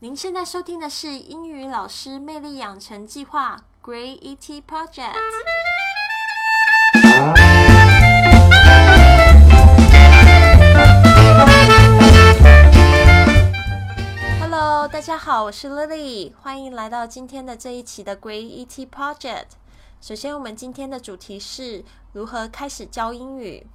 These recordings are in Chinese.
您现在收听的是英语老师魅力养成计划 Great ET Project。Hello，大家好，我是 Lily，欢迎来到今天的这一期的 Great ET Project。首先，我们今天的主题是如何开始教英语。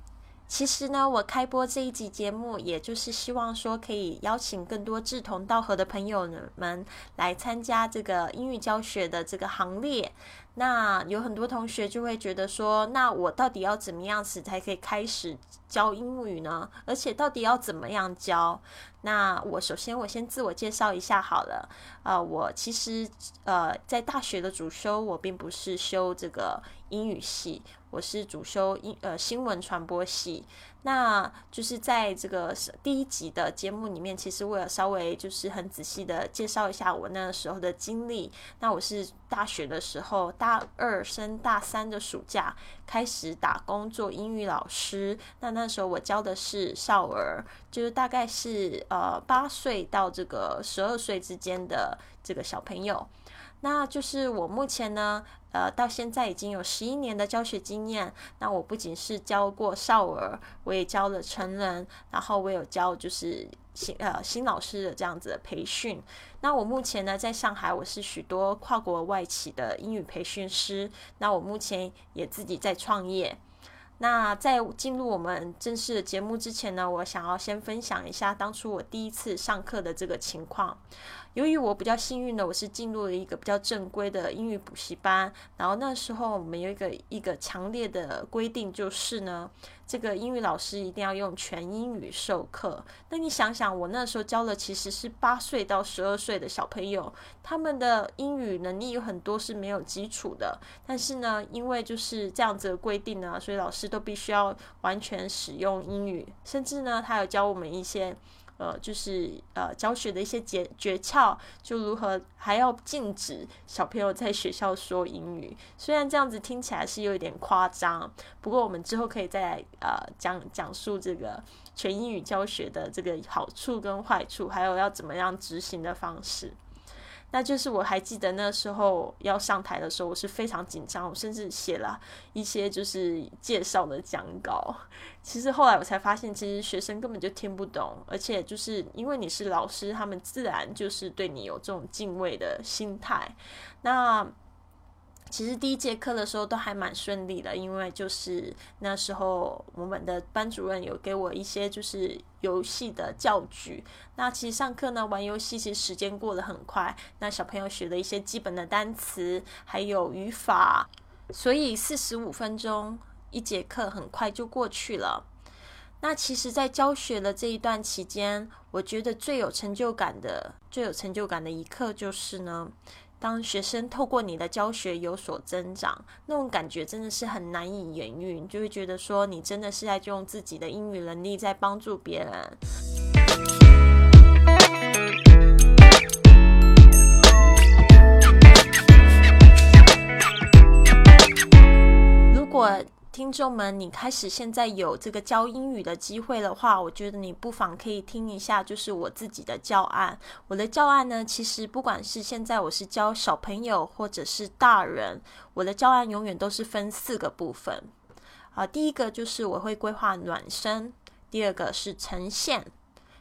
其实呢，我开播这一集节目，也就是希望说可以邀请更多志同道合的朋友们来参加这个英语教学的这个行列。那有很多同学就会觉得说，那我到底要怎么样子才可以开始教英语呢？而且到底要怎么样教？那我首先我先自我介绍一下好了。呃，我其实呃在大学的主修我并不是修这个英语系。我是主修英呃新闻传播系，那就是在这个第一集的节目里面，其实我有稍微就是很仔细的介绍一下我那个时候的经历。那我是大学的时候，大二升大三的暑假开始打工做英语老师。那那时候我教的是少儿，就是大概是呃八岁到这个十二岁之间的这个小朋友。那就是我目前呢，呃，到现在已经有十一年的教学经验。那我不仅是教过少儿，我也教了成人，然后我有教就是新呃新老师的这样子的培训。那我目前呢，在上海，我是许多跨国外企的英语培训师。那我目前也自己在创业。那在进入我们正式的节目之前呢，我想要先分享一下当初我第一次上课的这个情况。由于我比较幸运的，我是进入了一个比较正规的英语补习班。然后那时候我们有一个一个强烈的规定，就是呢，这个英语老师一定要用全英语授课。那你想想，我那时候教的其实是八岁到十二岁的小朋友，他们的英语能力有很多是没有基础的。但是呢，因为就是这样子的规定呢，所以老师都必须要完全使用英语，甚至呢，他有教我们一些。呃，就是呃，教学的一些诀诀窍，就如何还要禁止小朋友在学校说英语。虽然这样子听起来是有一点夸张，不过我们之后可以再来呃讲讲述这个全英语教学的这个好处跟坏处，还有要怎么样执行的方式。那就是我还记得那时候要上台的时候，我是非常紧张，我甚至写了一些就是介绍的讲稿。其实后来我才发现，其实学生根本就听不懂，而且就是因为你是老师，他们自然就是对你有这种敬畏的心态。那其实第一节课的时候都还蛮顺利的，因为就是那时候我们的班主任有给我一些就是游戏的教具。那其实上课呢玩游戏，其实时间过得很快。那小朋友学了一些基本的单词，还有语法，所以四十五分钟一节课很快就过去了。那其实，在教学的这一段期间，我觉得最有成就感的、最有成就感的一刻就是呢。当学生透过你的教学有所增长，那种感觉真的是很难以言喻，就会觉得说你真的是在用自己的英语能力在帮助别人。听众们，你开始现在有这个教英语的机会的话，我觉得你不妨可以听一下，就是我自己的教案。我的教案呢，其实不管是现在我是教小朋友或者是大人，我的教案永远都是分四个部分。啊，第一个就是我会规划暖身，第二个是呈现，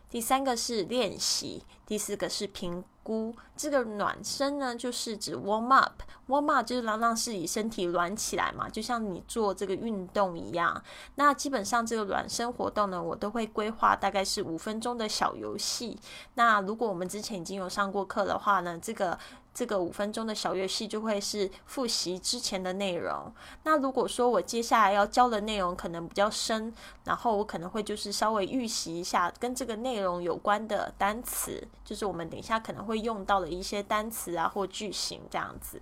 第三个是练习，第四个是评。估这个暖身呢，就是指 warm up，warm up 就是让让自己身体暖起来嘛，就像你做这个运动一样。那基本上这个暖身活动呢，我都会规划大概是五分钟的小游戏。那如果我们之前已经有上过课的话呢，这个。这个五分钟的小游戏就会是复习之前的内容。那如果说我接下来要教的内容可能比较深，然后我可能会就是稍微预习一下跟这个内容有关的单词，就是我们等一下可能会用到的一些单词啊或句型这样子。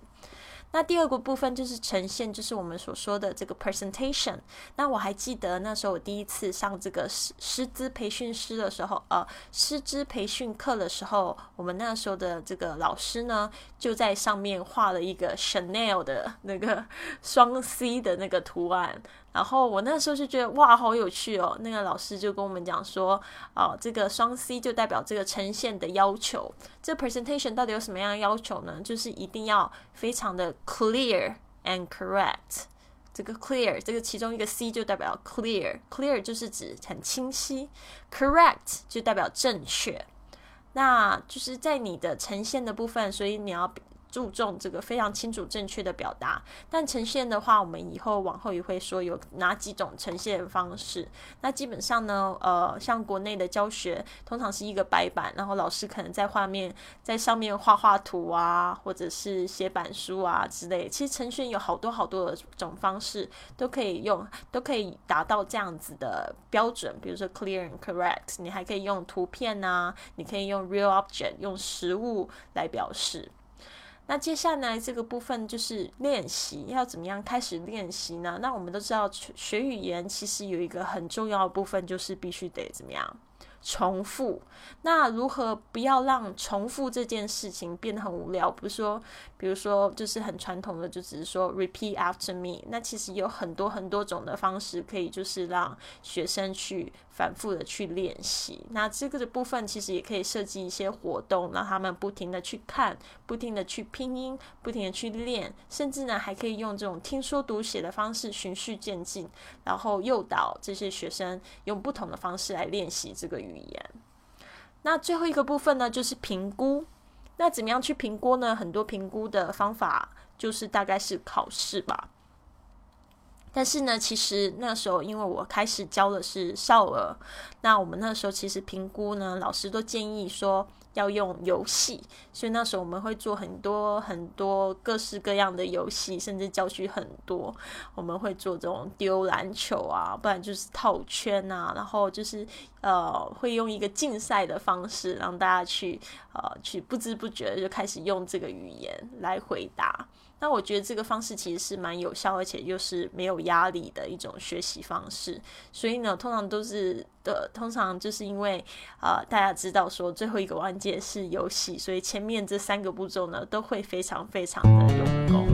那第二个部分就是呈现，就是我们所说的这个 presentation。那我还记得那时候我第一次上这个师师资培训师的时候，呃，师资培训课的时候，我们那时候的这个老师呢，就在上面画了一个 Chanel 的那个双 C 的那个图案。然后我那时候就觉得哇，好有趣哦。那个老师就跟我们讲说，哦，这个双 C 就代表这个呈现的要求。这 presentation 到底有什么样的要求呢？就是一定要非常的 clear and correct。这个 clear，这个其中一个 C 就代表 clear，clear 就是指很清晰，correct 就代表正确。那就是在你的呈现的部分，所以你要。注重这个非常清楚正确的表达，但呈现的话，我们以后往后也会说有哪几种呈现方式。那基本上呢，呃，像国内的教学，通常是一个白板，然后老师可能在画面在上面画画图啊，或者是写板书啊之类。其实呈现有好多好多的种方式都可以用，都可以达到这样子的标准。比如说 clear and correct，你还可以用图片啊，你可以用 real object，用实物来表示。那接下来这个部分就是练习，要怎么样开始练习呢？那我们都知道，学语言其实有一个很重要的部分，就是必须得怎么样？重复，那如何不要让重复这件事情变得很无聊？不是说，比如说，就是很传统的，就只是说 repeat after me。那其实有很多很多种的方式，可以就是让学生去反复的去练习。那这个的部分其实也可以设计一些活动，让他们不停的去看，不停的去拼音，不停的去练，甚至呢还可以用这种听说读写的方式循序渐进，然后诱导这些学生用不同的方式来练习这个语。语言，那最后一个部分呢，就是评估。那怎么样去评估呢？很多评估的方法就是大概是考试吧。但是呢，其实那时候因为我开始教的是少儿，那我们那时候其实评估呢，老师都建议说。要用游戏，所以那时候我们会做很多很多各式各样的游戏，甚至教学很多。我们会做这种丢篮球啊，不然就是套圈啊，然后就是呃，会用一个竞赛的方式，让大家去呃去不知不觉就开始用这个语言来回答。那我觉得这个方式其实是蛮有效，而且又是没有压力的一种学习方式。所以呢，通常都是的，通常就是因为啊，大家知道说最后一个环节是游戏，所以前面这三个步骤呢都会非常非常的用功。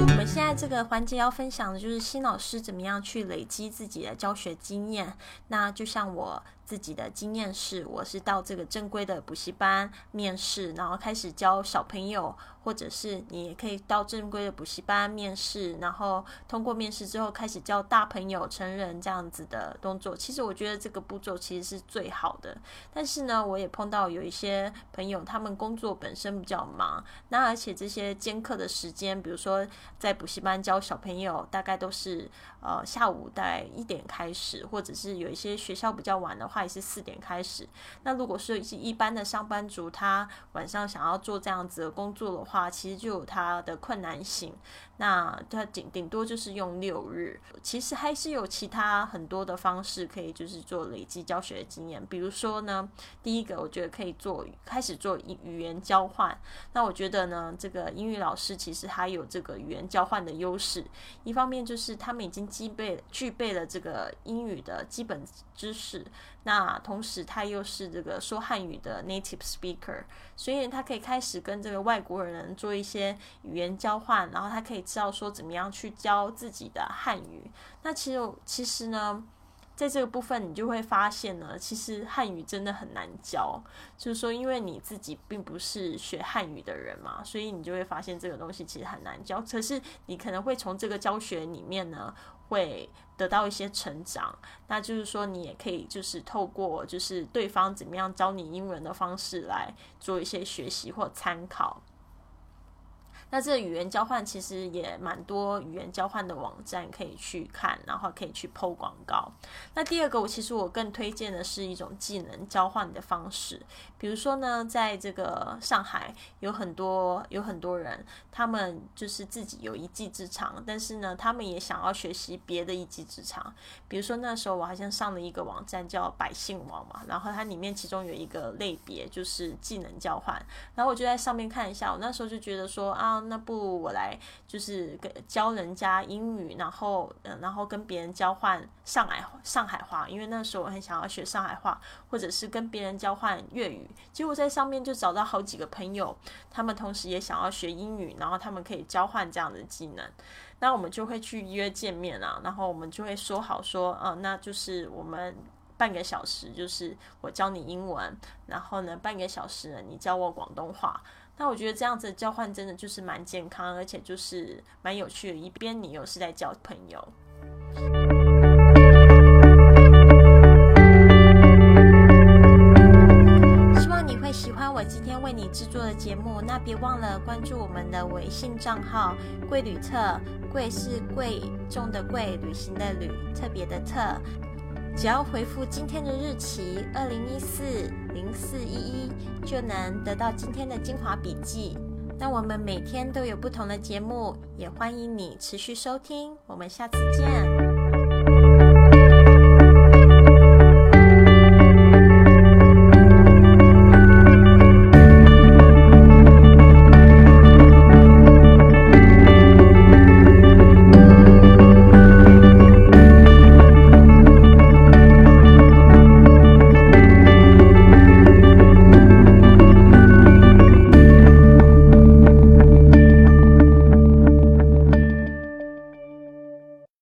我们现在这个环节要分享的就是新老师怎么样去累积自己的教学经验。那就像我。自己的经验是，我是到这个正规的补习班面试，然后开始教小朋友，或者是你也可以到正规的补习班面试，然后通过面试之后开始教大朋友、成人这样子的动作。其实我觉得这个步骤其实是最好的。但是呢，我也碰到有一些朋友，他们工作本身比较忙，那而且这些兼课的时间，比如说在补习班教小朋友，大概都是呃下午大概一点开始，或者是有一些学校比较晚的。也是四点开始。那如果是一般的上班族，他晚上想要做这样子的工作的话，其实就有他的困难性。那他顶顶多就是用六日，其实还是有其他很多的方式可以就是做累积教学的经验。比如说呢，第一个我觉得可以做开始做语言交换。那我觉得呢，这个英语老师其实他有这个语言交换的优势。一方面就是他们已经具备具备了这个英语的基本知识。那同时，他又是这个说汉语的 native speaker，所以他可以开始跟这个外国人做一些语言交换，然后他可以知道说怎么样去教自己的汉语。那其实，其实呢，在这个部分，你就会发现呢，其实汉语真的很难教。就是说，因为你自己并不是学汉语的人嘛，所以你就会发现这个东西其实很难教。可是，你可能会从这个教学里面呢。会得到一些成长，那就是说你也可以就是透过就是对方怎么样教你英文的方式来做一些学习或参考。那这个语言交换其实也蛮多语言交换的网站可以去看，然后可以去抛广告。那第二个，我其实我更推荐的是一种技能交换的方式。比如说呢，在这个上海有很多有很多人，他们就是自己有一技之长，但是呢，他们也想要学习别的一技之长。比如说那时候我好像上了一个网站叫百姓网嘛，然后它里面其中有一个类别就是技能交换，然后我就在上面看一下，我那时候就觉得说啊。那不我来就是跟教人家英语，然后嗯，然后跟别人交换上海上海话，因为那时候我很想要学上海话，或者是跟别人交换粤语。结果在上面就找到好几个朋友，他们同时也想要学英语，然后他们可以交换这样的技能。那我们就会去约见面啊，然后我们就会说好说，嗯，那就是我们半个小时，就是我教你英文，然后呢，半个小时，你教我广东话。那我觉得这样子的交换真的就是蛮健康，而且就是蛮有趣的。一边你又是在交朋友。希望你会喜欢我今天为你制作的节目。那别忘了关注我们的微信账号“贵旅特”，贵是贵重的贵，旅行的旅，特别的特。只要回复今天的日期二零一四零四一一，就能得到今天的精华笔记。那我们每天都有不同的节目，也欢迎你持续收听。我们下次见。